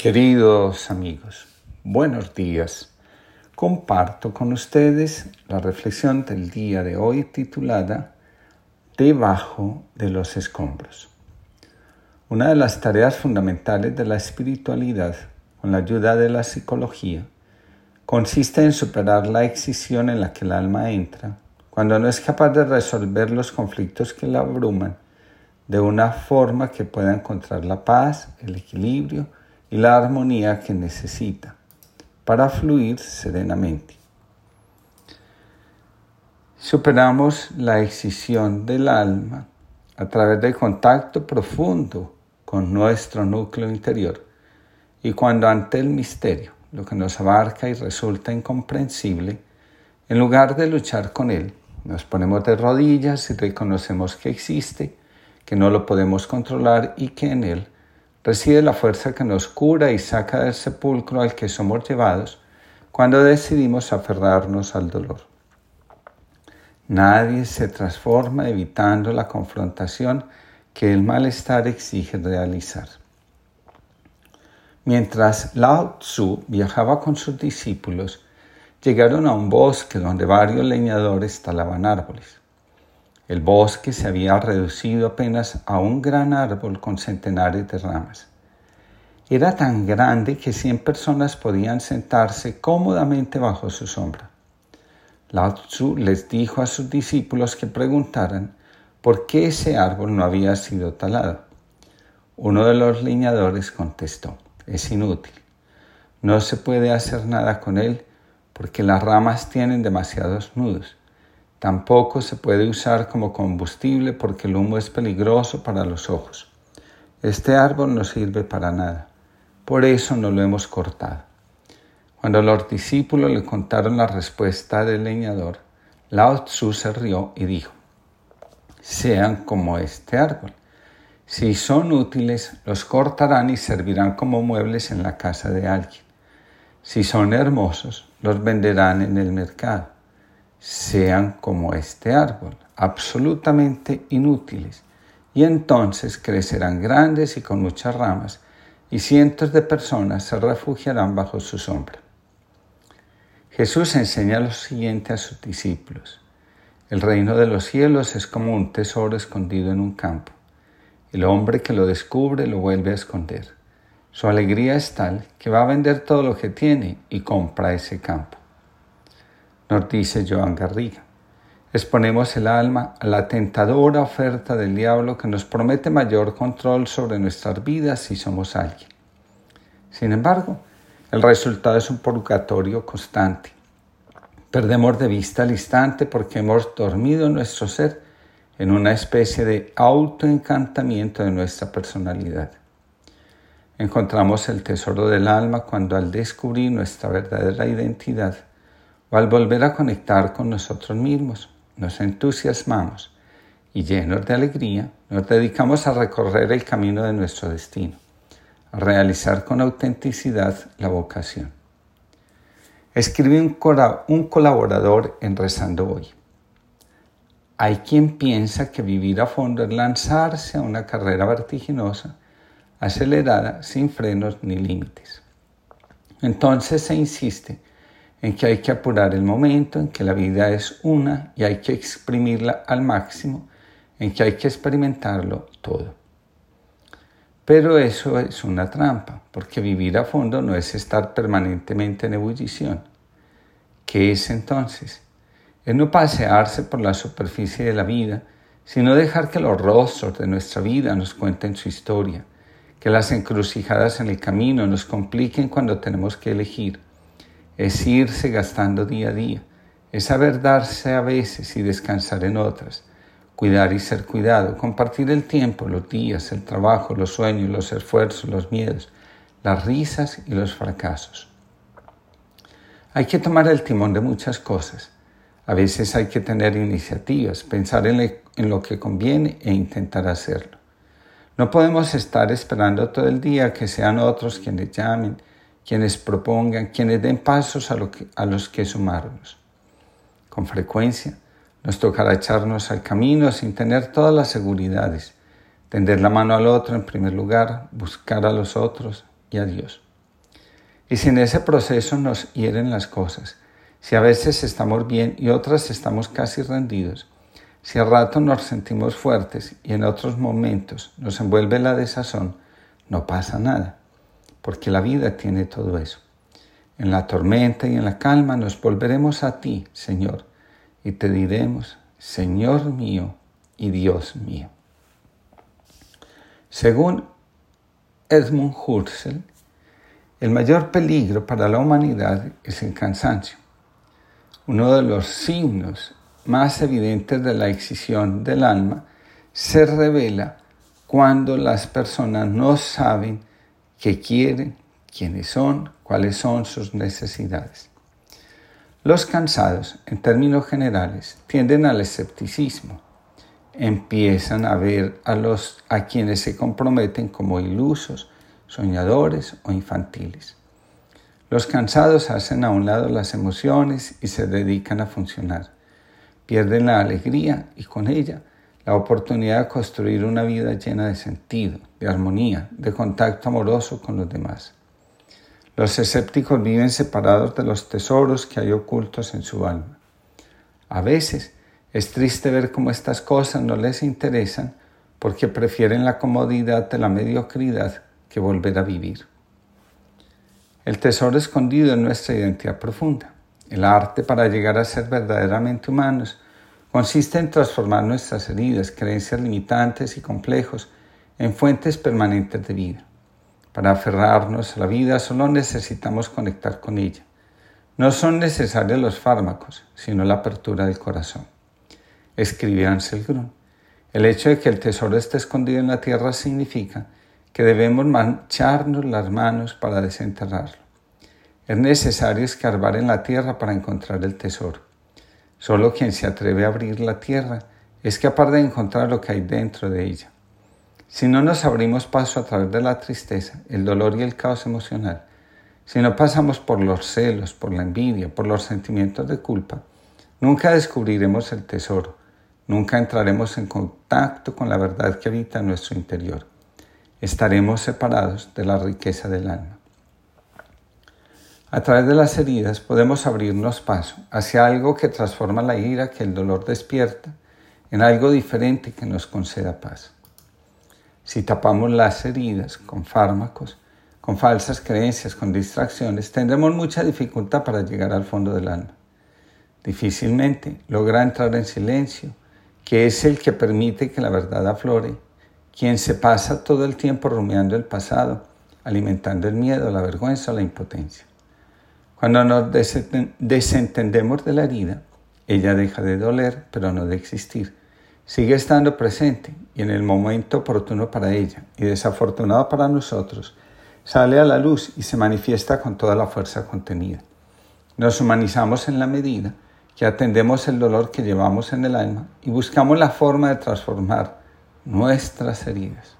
Queridos amigos, buenos días. Comparto con ustedes la reflexión del día de hoy titulada Debajo de los escombros. Una de las tareas fundamentales de la espiritualidad, con la ayuda de la psicología, consiste en superar la excisión en la que el alma entra cuando no es capaz de resolver los conflictos que la abruman de una forma que pueda encontrar la paz, el equilibrio, y la armonía que necesita para fluir serenamente. Superamos la excisión del alma a través del contacto profundo con nuestro núcleo interior y cuando ante el misterio, lo que nos abarca y resulta incomprensible, en lugar de luchar con él, nos ponemos de rodillas y reconocemos que existe, que no lo podemos controlar y que en él reside la fuerza que nos cura y saca del sepulcro al que somos llevados cuando decidimos aferrarnos al dolor. Nadie se transforma evitando la confrontación que el malestar exige realizar. Mientras Lao Tzu viajaba con sus discípulos, llegaron a un bosque donde varios leñadores talaban árboles. El bosque se había reducido apenas a un gran árbol con centenares de ramas. Era tan grande que cien personas podían sentarse cómodamente bajo su sombra. Lao Tzu les dijo a sus discípulos que preguntaran por qué ese árbol no había sido talado. Uno de los leñadores contestó, es inútil. No se puede hacer nada con él porque las ramas tienen demasiados nudos. Tampoco se puede usar como combustible porque el humo es peligroso para los ojos. Este árbol no sirve para nada. Por eso no lo hemos cortado. Cuando los discípulos le contaron la respuesta del leñador, Lao Tzu se rió y dijo, sean como este árbol. Si son útiles, los cortarán y servirán como muebles en la casa de alguien. Si son hermosos, los venderán en el mercado sean como este árbol, absolutamente inútiles, y entonces crecerán grandes y con muchas ramas, y cientos de personas se refugiarán bajo su sombra. Jesús enseña lo siguiente a sus discípulos. El reino de los cielos es como un tesoro escondido en un campo. El hombre que lo descubre lo vuelve a esconder. Su alegría es tal que va a vender todo lo que tiene y compra ese campo nos dice Joan Garriga. Exponemos el alma a la tentadora oferta del diablo que nos promete mayor control sobre nuestras vidas si somos alguien. Sin embargo, el resultado es un purgatorio constante. Perdemos de vista al instante porque hemos dormido nuestro ser en una especie de autoencantamiento de nuestra personalidad. Encontramos el tesoro del alma cuando al descubrir nuestra verdadera identidad al volver a conectar con nosotros mismos, nos entusiasmamos y llenos de alegría nos dedicamos a recorrer el camino de nuestro destino, a realizar con autenticidad la vocación. Escribe un, un colaborador en Rezando Hoy. Hay quien piensa que vivir a fondo es lanzarse a una carrera vertiginosa, acelerada, sin frenos ni límites. Entonces se insiste en que hay que apurar el momento, en que la vida es una y hay que exprimirla al máximo, en que hay que experimentarlo todo. Pero eso es una trampa, porque vivir a fondo no es estar permanentemente en ebullición. ¿Qué es entonces? Es no pasearse por la superficie de la vida, sino dejar que los rostros de nuestra vida nos cuenten su historia, que las encrucijadas en el camino nos compliquen cuando tenemos que elegir es irse gastando día a día, es saber darse a veces y descansar en otras, cuidar y ser cuidado, compartir el tiempo, los días, el trabajo, los sueños, los esfuerzos, los miedos, las risas y los fracasos. Hay que tomar el timón de muchas cosas. A veces hay que tener iniciativas, pensar en, lo que conviene e intentar hacerlo. No podemos estar esperando todo el día que sean otros quienes llamen, quienes propongan, quienes den pasos a, los que sumarnos. Con frecuencia nos tocará echarnos al camino sin tener todas las seguridades, tender la mano al otro en primer lugar, buscar a los otros y a Dios. Y si en ese proceso nos hieren las cosas, si a veces estamos bien y otras estamos casi rendidos, si a rato nos sentimos fuertes y en otros momentos nos envuelve la desazón, no pasa nada, porque la vida tiene todo eso. En la tormenta y en la calma nos volveremos a ti, Señor, y te diremos, Señor mío y Dios mío. Según Edmund Husserl, el mayor peligro para la humanidad es el cansancio. Uno de los signos más evidentes de la excisión del alma se revela cuando las personas no saben qué quieren, quiénes son, cuáles son sus necesidades. Los cansados, en términos generales, tienden al escepticismo. Empiezan a ver a los a quienes se comprometen como ilusos, soñadores o infantiles. Los cansados hacen a un lado las emociones y se dedican a funcionar pierden la alegría y con ella la oportunidad de construir una vida llena de sentido, de armonía, de contacto amoroso con los demás. Los escépticos viven separados de los tesoros que hay ocultos en su alma. A veces es triste ver cómo estas cosas no les interesan porque prefieren la comodidad de la mediocridad que volver a vivir. El tesoro escondido en nuestra identidad profunda. El arte para llegar a ser verdaderamente humanos consiste en transformar nuestras heridas, creencias limitantes y complejos en fuentes permanentes de vida. Para aferrarnos a la vida solo necesitamos conectar con ella. No son necesarios los fármacos, sino la apertura del corazón. Escribe Ansel Grun. El hecho de que el tesoro esté escondido en la tierra significa que debemos mancharnos las manos para desenterrarlo. Es necesario escarbar en la tierra para encontrar el tesoro. Solo quien se atreve a abrir la tierra es capaz de encontrar lo que hay dentro de ella. Si no nos abrimos paso a través de la tristeza, el dolor y el caos emocional, si no pasamos por los celos, por la envidia, por los sentimientos de culpa, nunca descubriremos el tesoro, nunca entraremos en contacto con la verdad que habita en nuestro interior. Estaremos separados de la riqueza del alma. A través de las heridas podemos abrirnos paso hacia algo que transforma la ira que el dolor despierta en algo diferente que nos conceda paz. Si tapamos las heridas con fármacos, con falsas creencias, con distracciones, tendremos mucha dificultad para llegar al fondo del alma. Difícilmente logra entrar en silencio, que es el que permite que la verdad aflore, quien se pasa todo el tiempo rumiando el pasado, alimentando el miedo, la vergüenza o la impotencia. Cuando nos desentendemos de la herida, ella deja de doler, pero no de existir. Sigue estando presente y en el momento oportuno para ella y desafortunado para nosotros, sale a la luz y se manifiesta con toda la fuerza contenida. Nos humanizamos en la medida que atendemos el dolor que llevamos en el alma y buscamos la forma de transformar nuestras heridas.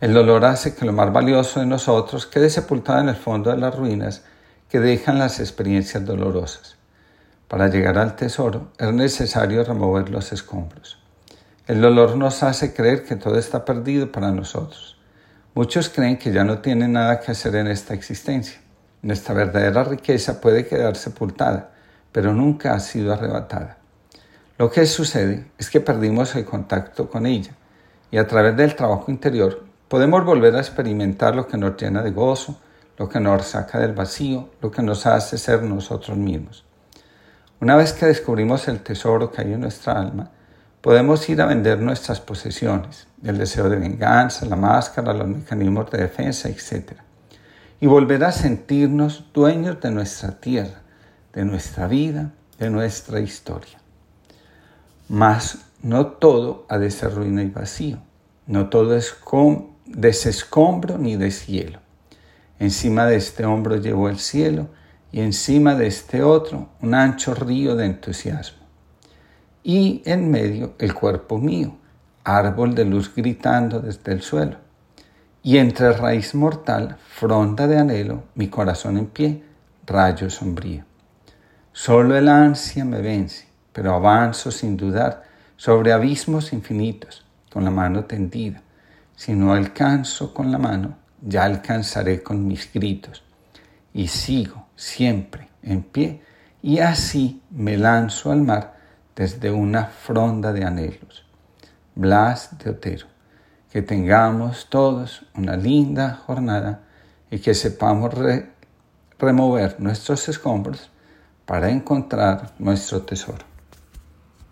El dolor hace que lo más valioso de nosotros quede sepultado en el fondo de las ruinas que dejan las experiencias dolorosas. Para llegar al tesoro es necesario remover los escombros. El dolor nos hace creer que todo está perdido para nosotros. Muchos creen que ya no tienen nada que hacer en esta existencia. Nuestra verdadera riqueza puede quedar sepultada, pero nunca ha sido arrebatada. Lo que sucede es que perdimos el contacto con ella y a través del trabajo interior podemos volver a experimentar lo que nos llena de gozo, lo que nos saca del vacío, lo que nos hace ser nosotros mismos. Una vez que descubrimos el tesoro que hay en nuestra alma, podemos ir a vender nuestras posesiones, el deseo de venganza, la máscara, los mecanismos de defensa, etc. Y volver a sentirnos dueños de nuestra tierra, de nuestra vida, de nuestra historia. Mas no todo ha de ser ruina y vacío. No todo es con desescombro ni de cielo. Encima de este hombro llevo el cielo y encima de este otro un ancho río de entusiasmo. Y en medio el cuerpo mío, árbol de luz gritando desde el suelo. Y entre raíz mortal, fronda de anhelo, mi corazón en pie, rayo sombrío. Solo el ansia me vence, pero avanzo sin dudar sobre abismos infinitos, con la mano tendida si no alcanzo con la mano, ya alcanzaré con mis gritos. Y sigo siempre en pie y así me lanzo al mar desde una fronda de anhelos. Blas de Otero, que tengamos todos una linda jornada y que sepamos remover nuestros escombros para encontrar nuestro tesoro.